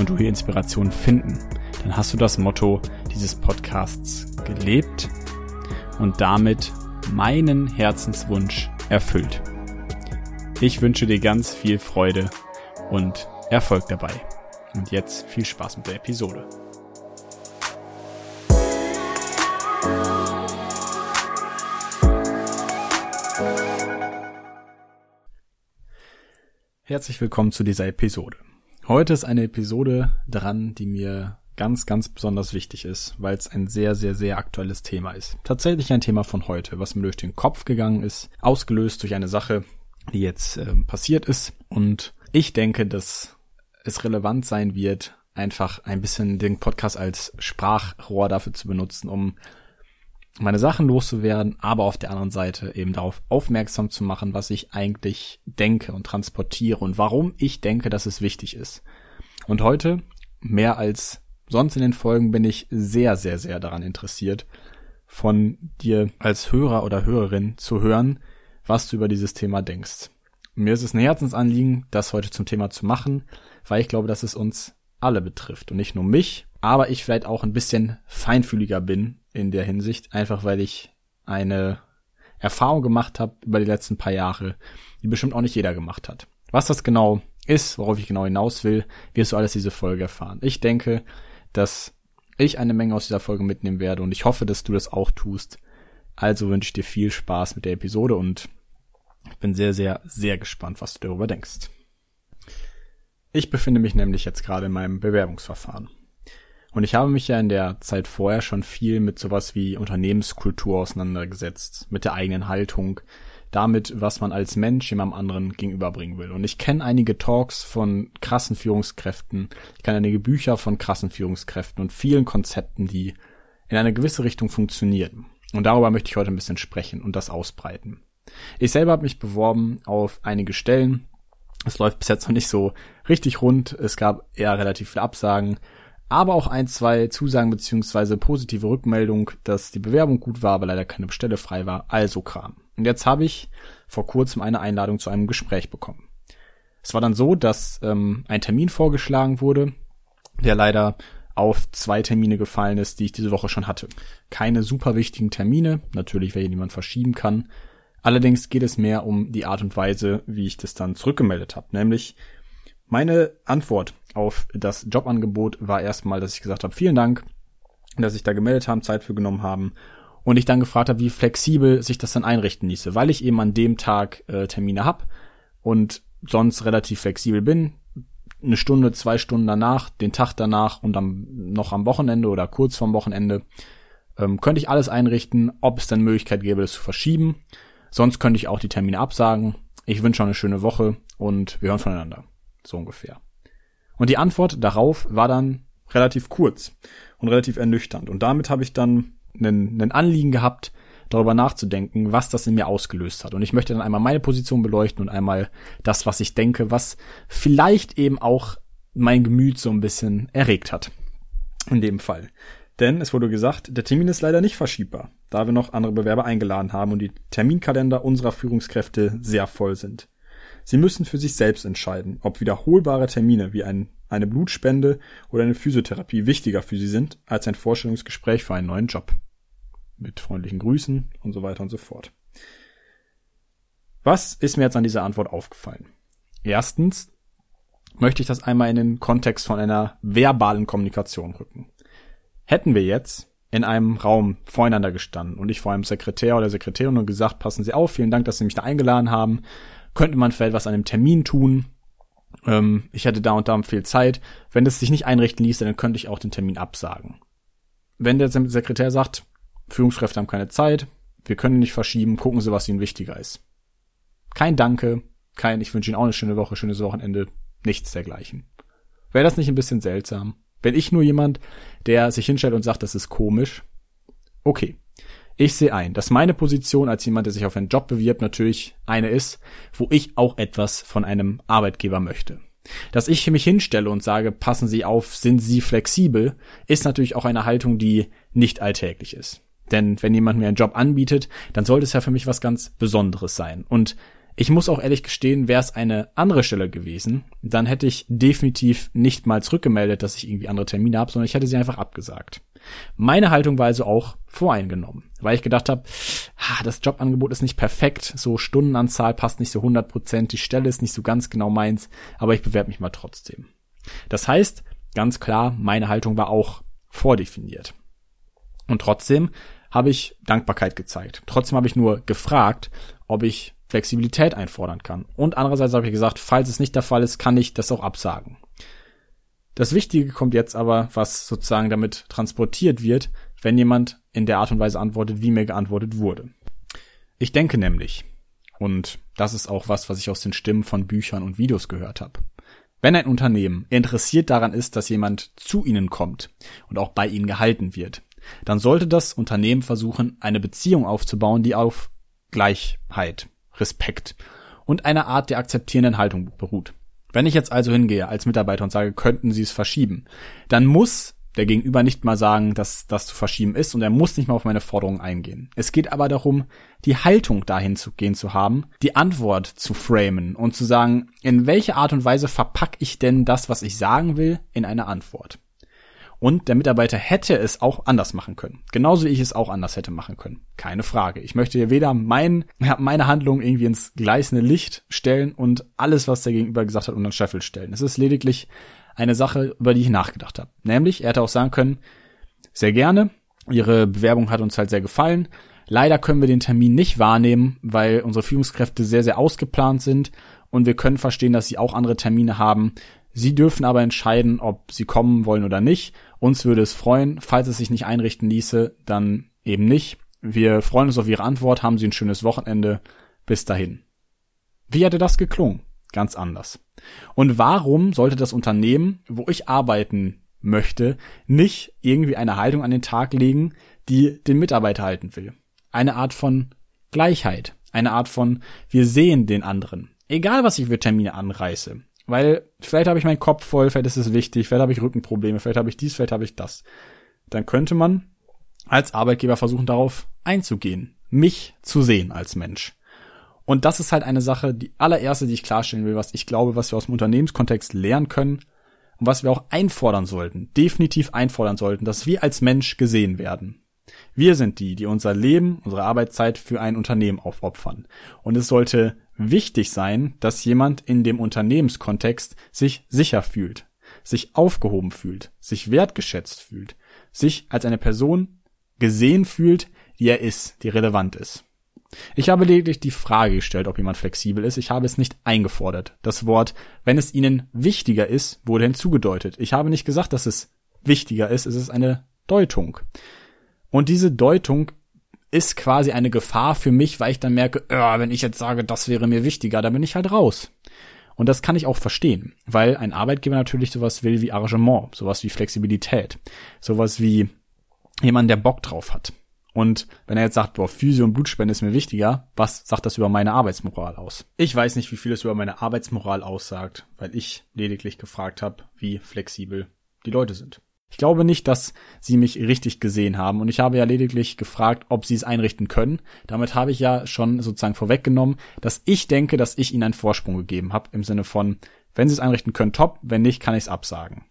und du hier Inspiration finden, dann hast du das Motto dieses Podcasts gelebt und damit meinen Herzenswunsch erfüllt. Ich wünsche dir ganz viel Freude und Erfolg dabei. Und jetzt viel Spaß mit der Episode. Herzlich willkommen zu dieser Episode. Heute ist eine Episode dran, die mir ganz, ganz besonders wichtig ist, weil es ein sehr, sehr, sehr aktuelles Thema ist. Tatsächlich ein Thema von heute, was mir durch den Kopf gegangen ist, ausgelöst durch eine Sache, die jetzt äh, passiert ist. Und ich denke, dass es relevant sein wird, einfach ein bisschen den Podcast als Sprachrohr dafür zu benutzen, um meine Sachen loszuwerden, aber auf der anderen Seite eben darauf aufmerksam zu machen, was ich eigentlich denke und transportiere und warum ich denke, dass es wichtig ist. Und heute, mehr als sonst in den Folgen, bin ich sehr, sehr, sehr daran interessiert, von dir als Hörer oder Hörerin zu hören, was du über dieses Thema denkst. Mir ist es ein Herzensanliegen, das heute zum Thema zu machen, weil ich glaube, dass es uns alle betrifft und nicht nur mich, aber ich vielleicht auch ein bisschen feinfühliger bin in der Hinsicht, einfach weil ich eine Erfahrung gemacht habe über die letzten paar Jahre, die bestimmt auch nicht jeder gemacht hat. Was das genau ist, worauf ich genau hinaus will, wirst du alles diese Folge erfahren. Ich denke, dass ich eine Menge aus dieser Folge mitnehmen werde und ich hoffe, dass du das auch tust. Also wünsche ich dir viel Spaß mit der Episode und ich bin sehr, sehr, sehr gespannt, was du darüber denkst. Ich befinde mich nämlich jetzt gerade in meinem Bewerbungsverfahren. Und ich habe mich ja in der Zeit vorher schon viel mit sowas wie Unternehmenskultur auseinandergesetzt, mit der eigenen Haltung, damit, was man als Mensch jemandem anderen gegenüberbringen will. Und ich kenne einige Talks von krassen Führungskräften, ich kenne einige Bücher von krassen Führungskräften und vielen Konzepten, die in eine gewisse Richtung funktionieren. Und darüber möchte ich heute ein bisschen sprechen und das ausbreiten. Ich selber habe mich beworben auf einige Stellen. Es läuft bis jetzt noch nicht so richtig rund. Es gab eher relativ viele Absagen aber auch ein, zwei Zusagen beziehungsweise positive Rückmeldung, dass die Bewerbung gut war, aber leider keine Stelle frei war, also Kram. Und jetzt habe ich vor kurzem eine Einladung zu einem Gespräch bekommen. Es war dann so, dass ähm, ein Termin vorgeschlagen wurde, der leider auf zwei Termine gefallen ist, die ich diese Woche schon hatte. Keine super wichtigen Termine, natürlich, welche niemand verschieben kann. Allerdings geht es mehr um die Art und Weise, wie ich das dann zurückgemeldet habe, nämlich meine Antwort auf das Jobangebot war erstmal, dass ich gesagt habe, vielen Dank, dass sich da gemeldet haben, Zeit für genommen haben und ich dann gefragt habe, wie flexibel sich das dann einrichten ließe, weil ich eben an dem Tag äh, Termine hab und sonst relativ flexibel bin. Eine Stunde, zwei Stunden danach, den Tag danach und dann noch am Wochenende oder kurz vorm Wochenende ähm, könnte ich alles einrichten, ob es dann Möglichkeit gäbe, das zu verschieben. Sonst könnte ich auch die Termine absagen. Ich wünsche eine schöne Woche und wir hören voneinander. So ungefähr. Und die Antwort darauf war dann relativ kurz und relativ ernüchternd. Und damit habe ich dann einen, einen Anliegen gehabt, darüber nachzudenken, was das in mir ausgelöst hat. Und ich möchte dann einmal meine Position beleuchten und einmal das, was ich denke, was vielleicht eben auch mein Gemüt so ein bisschen erregt hat. In dem Fall. Denn es wurde gesagt, der Termin ist leider nicht verschiebbar, da wir noch andere Bewerber eingeladen haben und die Terminkalender unserer Führungskräfte sehr voll sind. Sie müssen für sich selbst entscheiden, ob wiederholbare Termine wie ein, eine Blutspende oder eine Physiotherapie wichtiger für Sie sind als ein Vorstellungsgespräch für einen neuen Job. Mit freundlichen Grüßen und so weiter und so fort. Was ist mir jetzt an dieser Antwort aufgefallen? Erstens möchte ich das einmal in den Kontext von einer verbalen Kommunikation rücken. Hätten wir jetzt in einem Raum voreinander gestanden und ich vor einem Sekretär oder Sekretärin und gesagt, passen Sie auf, vielen Dank, dass Sie mich da eingeladen haben könnte man vielleicht was an dem Termin tun. Ähm, ich hätte da und da viel Zeit. Wenn das sich nicht einrichten ließe, dann könnte ich auch den Termin absagen. Wenn der Sekretär sagt, Führungskräfte haben keine Zeit, wir können nicht verschieben, gucken Sie, was Ihnen wichtiger ist. Kein Danke, kein, ich wünsche Ihnen auch eine schöne Woche, schönes Wochenende, nichts dergleichen. Wäre das nicht ein bisschen seltsam? Wenn ich nur jemand, der sich hinstellt und sagt, das ist komisch? Okay. Ich sehe ein, dass meine Position als jemand, der sich auf einen Job bewirbt, natürlich eine ist, wo ich auch etwas von einem Arbeitgeber möchte. Dass ich mich hinstelle und sage, passen Sie auf, sind Sie flexibel, ist natürlich auch eine Haltung, die nicht alltäglich ist. Denn wenn jemand mir einen Job anbietet, dann sollte es ja für mich was ganz Besonderes sein. Und ich muss auch ehrlich gestehen, wäre es eine andere Stelle gewesen, dann hätte ich definitiv nicht mal zurückgemeldet, dass ich irgendwie andere Termine habe, sondern ich hätte sie einfach abgesagt. Meine Haltung war also auch voreingenommen, weil ich gedacht habe, das Jobangebot ist nicht perfekt, so Stundenanzahl passt nicht so 100 Prozent, die Stelle ist nicht so ganz genau meins, aber ich bewerbe mich mal trotzdem. Das heißt, ganz klar, meine Haltung war auch vordefiniert. Und trotzdem habe ich Dankbarkeit gezeigt. Trotzdem habe ich nur gefragt, ob ich Flexibilität einfordern kann. Und andererseits habe ich gesagt, falls es nicht der Fall ist, kann ich das auch absagen. Das Wichtige kommt jetzt aber, was sozusagen damit transportiert wird, wenn jemand in der Art und Weise antwortet, wie mir geantwortet wurde. Ich denke nämlich, und das ist auch was, was ich aus den Stimmen von Büchern und Videos gehört habe. Wenn ein Unternehmen interessiert daran ist, dass jemand zu ihnen kommt und auch bei ihnen gehalten wird, dann sollte das Unternehmen versuchen, eine Beziehung aufzubauen, die auf Gleichheit, Respekt und einer Art der akzeptierenden Haltung beruht. Wenn ich jetzt also hingehe als Mitarbeiter und sage, könnten Sie es verschieben, dann muss der Gegenüber nicht mal sagen, dass das zu verschieben ist und er muss nicht mal auf meine Forderungen eingehen. Es geht aber darum, die Haltung dahin zu gehen zu haben, die Antwort zu framen und zu sagen, in welche Art und Weise verpacke ich denn das, was ich sagen will, in eine Antwort. Und der Mitarbeiter hätte es auch anders machen können. Genauso wie ich es auch anders hätte machen können. Keine Frage. Ich möchte hier weder mein, meine Handlung irgendwie ins gleißende Licht stellen und alles, was der Gegenüber gesagt hat, unter den Scheffel stellen. Es ist lediglich eine Sache, über die ich nachgedacht habe. Nämlich, er hätte auch sagen können, sehr gerne, Ihre Bewerbung hat uns halt sehr gefallen. Leider können wir den Termin nicht wahrnehmen, weil unsere Führungskräfte sehr, sehr ausgeplant sind und wir können verstehen, dass sie auch andere Termine haben. Sie dürfen aber entscheiden, ob sie kommen wollen oder nicht uns würde es freuen, falls es sich nicht einrichten ließe, dann eben nicht. Wir freuen uns auf Ihre Antwort, haben Sie ein schönes Wochenende. Bis dahin. Wie hätte das geklungen? Ganz anders. Und warum sollte das Unternehmen, wo ich arbeiten möchte, nicht irgendwie eine Haltung an den Tag legen, die den Mitarbeiter halten will? Eine Art von Gleichheit, eine Art von wir sehen den anderen. Egal was ich für Termine anreiße. Weil vielleicht habe ich meinen Kopf voll, vielleicht ist es wichtig, vielleicht habe ich Rückenprobleme, vielleicht habe ich dies, vielleicht habe ich das. Dann könnte man als Arbeitgeber versuchen, darauf einzugehen, mich zu sehen als Mensch. Und das ist halt eine Sache, die allererste, die ich klarstellen will, was ich glaube, was wir aus dem Unternehmenskontext lernen können und was wir auch einfordern sollten, definitiv einfordern sollten, dass wir als Mensch gesehen werden. Wir sind die, die unser Leben, unsere Arbeitszeit für ein Unternehmen aufopfern. Und es sollte wichtig sein, dass jemand in dem Unternehmenskontext sich sicher fühlt, sich aufgehoben fühlt, sich wertgeschätzt fühlt, sich als eine Person gesehen fühlt, die er ist, die relevant ist. Ich habe lediglich die Frage gestellt, ob jemand flexibel ist. Ich habe es nicht eingefordert. Das Wort, wenn es Ihnen wichtiger ist, wurde hinzugedeutet. Ich habe nicht gesagt, dass es wichtiger ist. Es ist eine Deutung. Und diese Deutung ist quasi eine Gefahr für mich, weil ich dann merke, oh, wenn ich jetzt sage, das wäre mir wichtiger, dann bin ich halt raus. Und das kann ich auch verstehen, weil ein Arbeitgeber natürlich sowas will wie Arrangement, sowas wie Flexibilität, sowas wie jemand, der Bock drauf hat. Und wenn er jetzt sagt, boah, Physio und Blutspende ist mir wichtiger, was sagt das über meine Arbeitsmoral aus? Ich weiß nicht, wie viel es über meine Arbeitsmoral aussagt, weil ich lediglich gefragt habe, wie flexibel die Leute sind. Ich glaube nicht, dass sie mich richtig gesehen haben und ich habe ja lediglich gefragt, ob sie es einrichten können. Damit habe ich ja schon sozusagen vorweggenommen, dass ich denke, dass ich ihnen einen Vorsprung gegeben habe im Sinne von, wenn sie es einrichten können, top, wenn nicht, kann ich es absagen.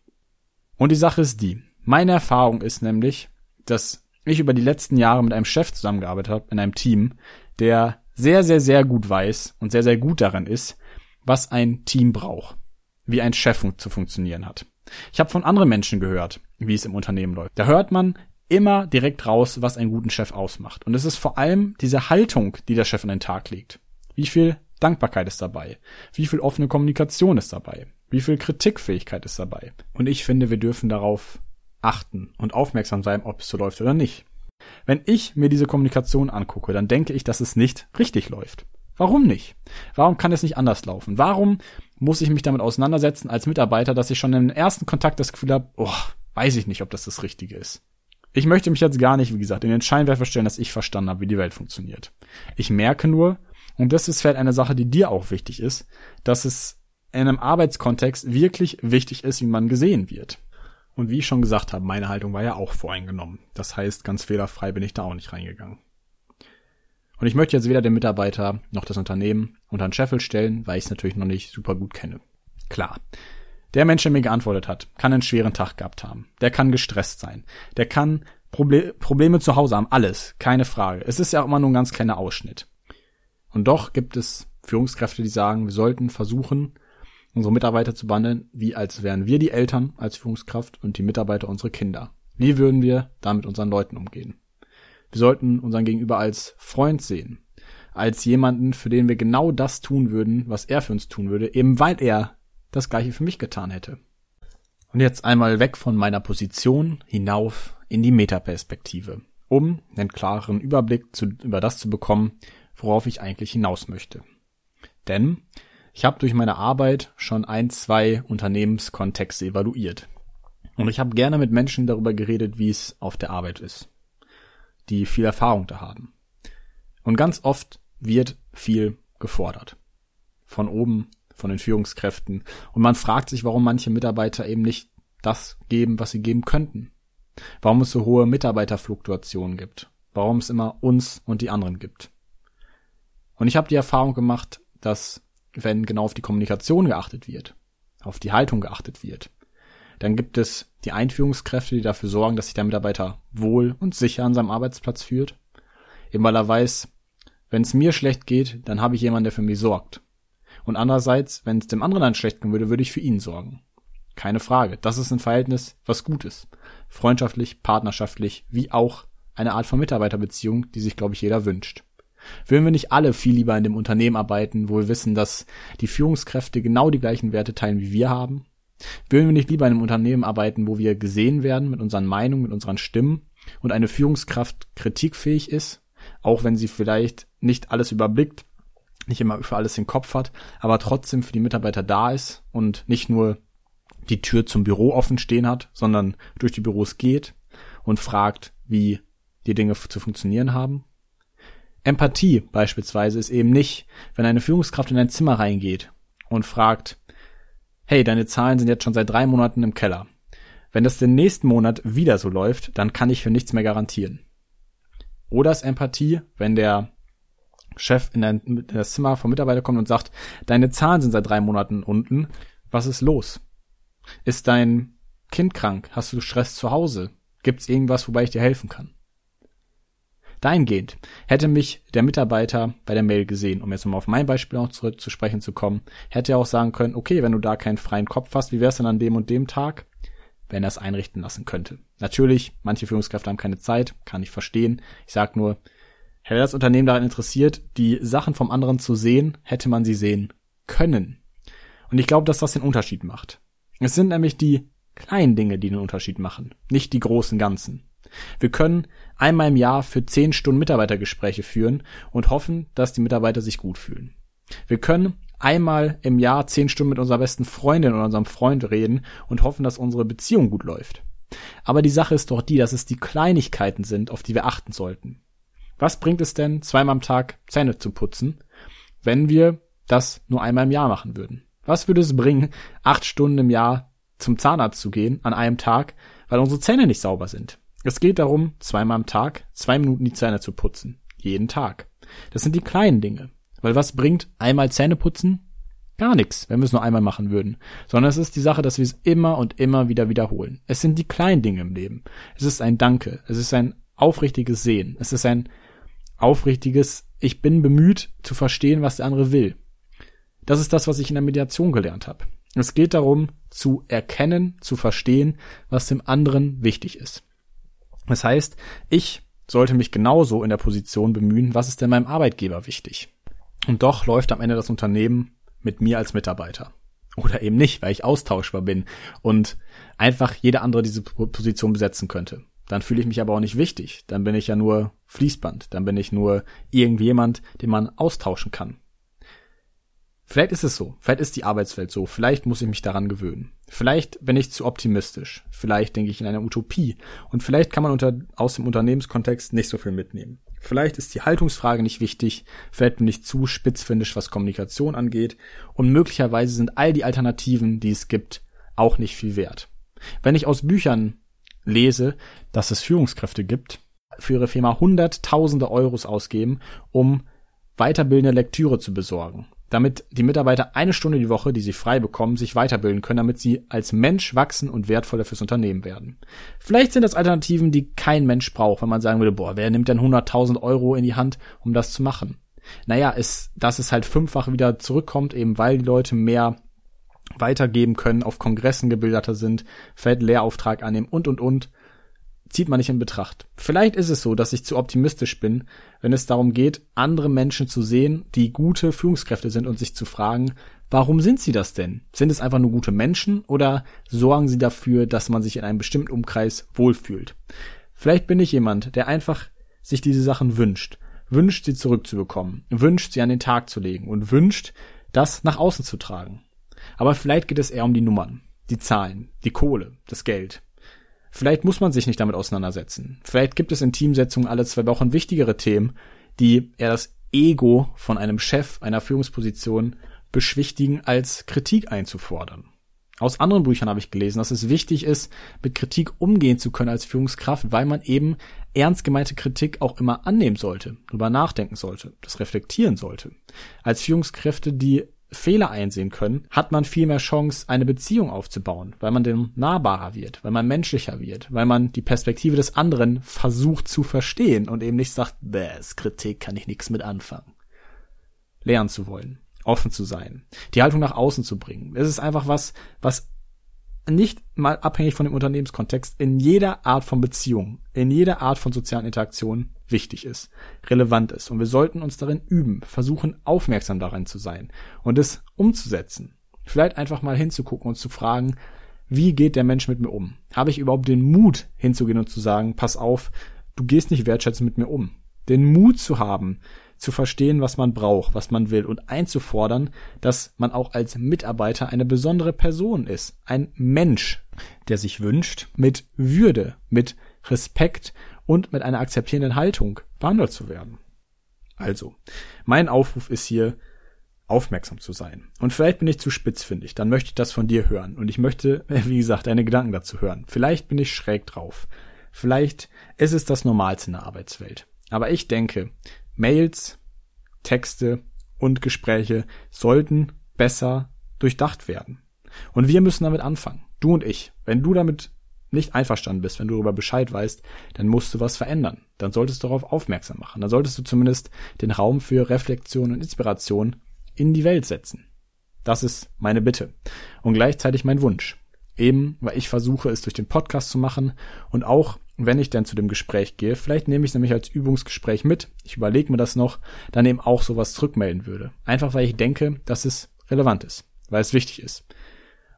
Und die Sache ist die, meine Erfahrung ist nämlich, dass ich über die letzten Jahre mit einem Chef zusammengearbeitet habe, in einem Team, der sehr, sehr, sehr gut weiß und sehr, sehr gut darin ist, was ein Team braucht, wie ein Chef zu funktionieren hat. Ich habe von anderen Menschen gehört, wie es im Unternehmen läuft. Da hört man immer direkt raus, was einen guten Chef ausmacht. Und es ist vor allem diese Haltung, die der Chef an den Tag legt. Wie viel Dankbarkeit ist dabei? Wie viel offene Kommunikation ist dabei? Wie viel Kritikfähigkeit ist dabei? Und ich finde, wir dürfen darauf achten und aufmerksam sein, ob es so läuft oder nicht. Wenn ich mir diese Kommunikation angucke, dann denke ich, dass es nicht richtig läuft. Warum nicht? Warum kann es nicht anders laufen? Warum muss ich mich damit auseinandersetzen als Mitarbeiter, dass ich schon im ersten Kontakt das Gefühl habe, oh, weiß ich nicht, ob das das Richtige ist. Ich möchte mich jetzt gar nicht, wie gesagt, in den Scheinwerfer stellen, dass ich verstanden habe, wie die Welt funktioniert. Ich merke nur, und das ist vielleicht eine Sache, die dir auch wichtig ist, dass es in einem Arbeitskontext wirklich wichtig ist, wie man gesehen wird. Und wie ich schon gesagt habe, meine Haltung war ja auch voreingenommen. Das heißt, ganz fehlerfrei bin ich da auch nicht reingegangen. Und ich möchte jetzt weder den Mitarbeiter noch das Unternehmen unter den Scheffel stellen, weil ich es natürlich noch nicht super gut kenne. Klar. Der Mensch, der mir geantwortet hat, kann einen schweren Tag gehabt haben. Der kann gestresst sein. Der kann Proble Probleme zu Hause haben. Alles. Keine Frage. Es ist ja auch immer nur ein ganz kleiner Ausschnitt. Und doch gibt es Führungskräfte, die sagen, wir sollten versuchen, unsere Mitarbeiter zu behandeln, wie als wären wir die Eltern als Führungskraft und die Mitarbeiter unsere Kinder. Wie würden wir da mit unseren Leuten umgehen? Wir sollten unseren Gegenüber als Freund sehen, als jemanden, für den wir genau das tun würden, was er für uns tun würde, eben weil er das gleiche für mich getan hätte. Und jetzt einmal weg von meiner Position hinauf in die Metaperspektive, um einen klaren Überblick zu, über das zu bekommen, worauf ich eigentlich hinaus möchte. Denn ich habe durch meine Arbeit schon ein, zwei Unternehmenskontexte evaluiert. Und ich habe gerne mit Menschen darüber geredet, wie es auf der Arbeit ist, die viel Erfahrung da haben. Und ganz oft wird viel gefordert. Von oben, von den Führungskräften. Und man fragt sich, warum manche Mitarbeiter eben nicht das geben, was sie geben könnten. Warum es so hohe Mitarbeiterfluktuationen gibt. Warum es immer uns und die anderen gibt. Und ich habe die Erfahrung gemacht, dass wenn genau auf die Kommunikation geachtet wird, auf die Haltung geachtet wird, dann gibt es die Einführungskräfte, die dafür sorgen, dass sich der Mitarbeiter wohl und sicher an seinem Arbeitsplatz führt. Eben weil er weiß, wenn es mir schlecht geht, dann habe ich jemanden, der für mich sorgt. Und andererseits, wenn es dem anderen dann schlecht gehen würde, würde ich für ihn sorgen. Keine Frage. Das ist ein Verhältnis, was gut ist. Freundschaftlich, partnerschaftlich, wie auch eine Art von Mitarbeiterbeziehung, die sich, glaube ich, jeder wünscht. Würden wir nicht alle viel lieber in dem Unternehmen arbeiten, wo wir wissen, dass die Führungskräfte genau die gleichen Werte teilen, wie wir haben? Würden wir nicht lieber in einem Unternehmen arbeiten, wo wir gesehen werden mit unseren Meinungen, mit unseren Stimmen und eine Führungskraft kritikfähig ist, auch wenn sie vielleicht nicht alles überblickt, nicht immer für alles den Kopf hat, aber trotzdem für die Mitarbeiter da ist und nicht nur die Tür zum Büro offen stehen hat, sondern durch die Büros geht und fragt, wie die Dinge zu funktionieren haben? Empathie beispielsweise ist eben nicht, wenn eine Führungskraft in ein Zimmer reingeht und fragt, hey, deine Zahlen sind jetzt schon seit drei Monaten im Keller. Wenn das den nächsten Monat wieder so läuft, dann kann ich für nichts mehr garantieren. Oder ist Empathie, wenn der Chef in, ein, in das Zimmer vom Mitarbeiter kommt und sagt, deine Zahlen sind seit drei Monaten unten, was ist los? Ist dein Kind krank? Hast du Stress zu Hause? Gibt's irgendwas, wobei ich dir helfen kann? Dahingehend hätte mich der Mitarbeiter bei der Mail gesehen, um jetzt nochmal auf mein Beispiel auch zurück zu sprechen zu kommen, hätte er auch sagen können, okay, wenn du da keinen freien Kopf hast, wie wär's denn an dem und dem Tag? Wenn er es einrichten lassen könnte. Natürlich, manche Führungskräfte haben keine Zeit, kann ich verstehen. Ich sag nur, hätte das Unternehmen daran interessiert, die Sachen vom anderen zu sehen, hätte man sie sehen können. Und ich glaube, dass das den Unterschied macht. Es sind nämlich die kleinen Dinge, die den Unterschied machen, nicht die großen Ganzen. Wir können einmal im Jahr für zehn Stunden Mitarbeitergespräche führen und hoffen, dass die Mitarbeiter sich gut fühlen. Wir können einmal im Jahr zehn Stunden mit unserer besten Freundin oder unserem Freund reden und hoffen, dass unsere Beziehung gut läuft. Aber die Sache ist doch die, dass es die Kleinigkeiten sind, auf die wir achten sollten. Was bringt es denn, zweimal am Tag Zähne zu putzen, wenn wir das nur einmal im Jahr machen würden? Was würde es bringen, acht Stunden im Jahr zum Zahnarzt zu gehen an einem Tag, weil unsere Zähne nicht sauber sind? Es geht darum, zweimal am Tag zwei Minuten die Zähne zu putzen. Jeden Tag. Das sind die kleinen Dinge. Weil was bringt einmal Zähne putzen? Gar nichts, wenn wir es nur einmal machen würden. Sondern es ist die Sache, dass wir es immer und immer wieder wiederholen. Es sind die kleinen Dinge im Leben. Es ist ein Danke. Es ist ein aufrichtiges Sehen. Es ist ein aufrichtiges, ich bin bemüht zu verstehen, was der andere will. Das ist das, was ich in der Mediation gelernt habe. Es geht darum, zu erkennen, zu verstehen, was dem anderen wichtig ist. Das heißt, ich sollte mich genauso in der Position bemühen, was ist denn meinem Arbeitgeber wichtig? Und doch läuft am Ende das Unternehmen mit mir als Mitarbeiter. Oder eben nicht, weil ich austauschbar bin und einfach jeder andere diese Position besetzen könnte. Dann fühle ich mich aber auch nicht wichtig. Dann bin ich ja nur Fließband. Dann bin ich nur irgendjemand, den man austauschen kann. Vielleicht ist es so. Vielleicht ist die Arbeitswelt so. Vielleicht muss ich mich daran gewöhnen. Vielleicht bin ich zu optimistisch. Vielleicht denke ich in einer Utopie. Und vielleicht kann man unter, aus dem Unternehmenskontext nicht so viel mitnehmen. Vielleicht ist die Haltungsfrage nicht wichtig. Vielleicht bin ich zu spitzfindisch, was Kommunikation angeht. Und möglicherweise sind all die Alternativen, die es gibt, auch nicht viel wert. Wenn ich aus Büchern lese, dass es Führungskräfte gibt, für ihre Firma hunderttausende Euros ausgeben, um weiterbildende Lektüre zu besorgen damit die Mitarbeiter eine Stunde die Woche, die sie frei bekommen, sich weiterbilden können, damit sie als Mensch wachsen und wertvoller fürs Unternehmen werden. Vielleicht sind das Alternativen, die kein Mensch braucht, wenn man sagen würde, boah, wer nimmt denn 100.000 Euro in die Hand, um das zu machen? Naja, ist, dass es halt fünffach wieder zurückkommt, eben weil die Leute mehr weitergeben können, auf Kongressen gebildeter sind, vielleicht Lehrauftrag annehmen und, und, und zieht man nicht in Betracht. Vielleicht ist es so, dass ich zu optimistisch bin, wenn es darum geht, andere Menschen zu sehen, die gute Führungskräfte sind und sich zu fragen, warum sind sie das denn? Sind es einfach nur gute Menschen oder sorgen sie dafür, dass man sich in einem bestimmten Umkreis wohlfühlt? Vielleicht bin ich jemand, der einfach sich diese Sachen wünscht, wünscht sie zurückzubekommen, wünscht sie an den Tag zu legen und wünscht, das nach außen zu tragen. Aber vielleicht geht es eher um die Nummern, die Zahlen, die Kohle, das Geld. Vielleicht muss man sich nicht damit auseinandersetzen. Vielleicht gibt es in Teamsetzungen alle zwei Wochen wichtigere Themen, die eher das Ego von einem Chef einer Führungsposition beschwichtigen, als Kritik einzufordern. Aus anderen Büchern habe ich gelesen, dass es wichtig ist, mit Kritik umgehen zu können als Führungskraft, weil man eben ernst gemeinte Kritik auch immer annehmen sollte, drüber nachdenken sollte, das reflektieren sollte. Als Führungskräfte, die Fehler einsehen können, hat man viel mehr Chance, eine Beziehung aufzubauen, weil man dann nahbarer wird, weil man menschlicher wird, weil man die Perspektive des anderen versucht zu verstehen und eben nicht sagt, bäh, Kritik kann ich nichts mit anfangen. Lernen zu wollen, offen zu sein, die Haltung nach außen zu bringen. Es ist einfach was, was nicht mal abhängig von dem Unternehmenskontext in jeder Art von Beziehung, in jeder Art von sozialen Interaktion wichtig ist, relevant ist. Und wir sollten uns darin üben, versuchen, aufmerksam daran zu sein und es umzusetzen. Vielleicht einfach mal hinzugucken und zu fragen, wie geht der Mensch mit mir um? Habe ich überhaupt den Mut hinzugehen und zu sagen, pass auf, du gehst nicht wertschätzend mit mir um. Den Mut zu haben, zu verstehen, was man braucht, was man will und einzufordern, dass man auch als Mitarbeiter eine besondere Person ist, ein Mensch, der sich wünscht, mit Würde, mit Respekt und mit einer akzeptierenden Haltung behandelt zu werden. Also, mein Aufruf ist hier, aufmerksam zu sein. Und vielleicht bin ich zu spitzfindig, dann möchte ich das von dir hören. Und ich möchte, wie gesagt, deine Gedanken dazu hören. Vielleicht bin ich schräg drauf. Vielleicht ist es das Normalste in der Arbeitswelt. Aber ich denke, Mails, Texte und Gespräche sollten besser durchdacht werden. Und wir müssen damit anfangen. Du und ich. Wenn du damit nicht einverstanden bist, wenn du darüber Bescheid weißt, dann musst du was verändern. Dann solltest du darauf aufmerksam machen. Dann solltest du zumindest den Raum für Reflexion und Inspiration in die Welt setzen. Das ist meine Bitte. Und gleichzeitig mein Wunsch. Eben, weil ich versuche, es durch den Podcast zu machen und auch wenn ich dann zu dem Gespräch gehe, vielleicht nehme ich es nämlich als Übungsgespräch mit, ich überlege mir das noch, dann eben auch sowas zurückmelden würde. Einfach weil ich denke, dass es relevant ist, weil es wichtig ist.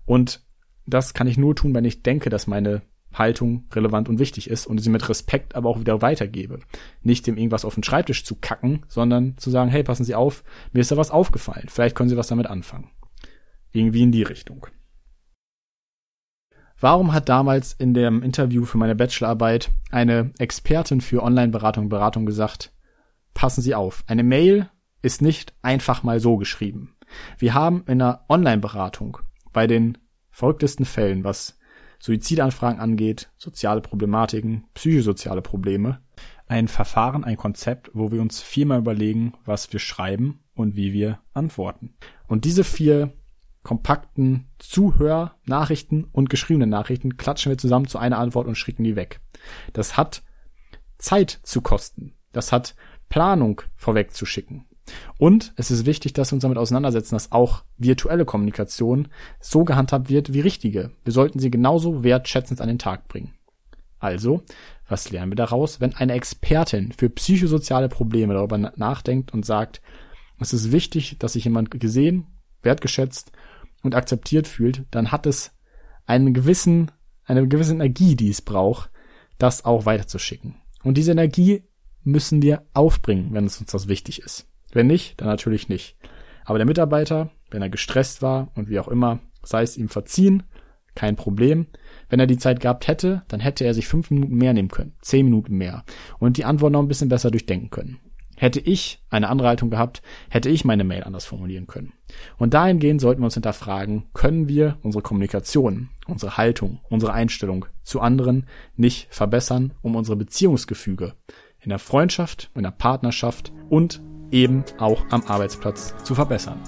Und das kann ich nur tun, wenn ich denke, dass meine Haltung relevant und wichtig ist und sie mit Respekt aber auch wieder weitergebe. Nicht dem irgendwas auf den Schreibtisch zu kacken, sondern zu sagen, hey, passen Sie auf, mir ist da was aufgefallen. Vielleicht können Sie was damit anfangen. Irgendwie in die Richtung. Warum hat damals in dem Interview für meine Bachelorarbeit eine Expertin für Online-Beratung Beratung gesagt, passen Sie auf, eine Mail ist nicht einfach mal so geschrieben. Wir haben in einer Online-Beratung bei den verrücktesten Fällen, was Suizidanfragen angeht, soziale Problematiken, psychosoziale Probleme, ein Verfahren, ein Konzept, wo wir uns viermal überlegen, was wir schreiben und wie wir antworten. Und diese vier kompakten Zuhörnachrichten und geschriebenen Nachrichten klatschen wir zusammen zu einer Antwort und schicken die weg. Das hat Zeit zu kosten. Das hat Planung vorweg zu schicken. Und es ist wichtig, dass wir uns damit auseinandersetzen, dass auch virtuelle Kommunikation so gehandhabt wird wie richtige. Wir sollten sie genauso wertschätzend an den Tag bringen. Also, was lernen wir daraus? Wenn eine Expertin für psychosoziale Probleme darüber nachdenkt und sagt, es ist wichtig, dass sich jemand gesehen, wertgeschätzt und akzeptiert fühlt, dann hat es einen gewissen, eine gewisse Energie, die es braucht, das auch weiterzuschicken. Und diese Energie müssen wir aufbringen, wenn es uns das wichtig ist. Wenn nicht, dann natürlich nicht. Aber der Mitarbeiter wenn er gestresst war und wie auch immer, sei es ihm verziehen, kein Problem. Wenn er die Zeit gehabt hätte, dann hätte er sich fünf Minuten mehr nehmen können, zehn Minuten mehr und die Antwort noch ein bisschen besser durchdenken können. Hätte ich eine andere Haltung gehabt, hätte ich meine Mail anders formulieren können. Und dahingehend sollten wir uns hinterfragen, können wir unsere Kommunikation, unsere Haltung, unsere Einstellung zu anderen nicht verbessern, um unsere Beziehungsgefüge in der Freundschaft, in der Partnerschaft und eben auch am Arbeitsplatz zu verbessern.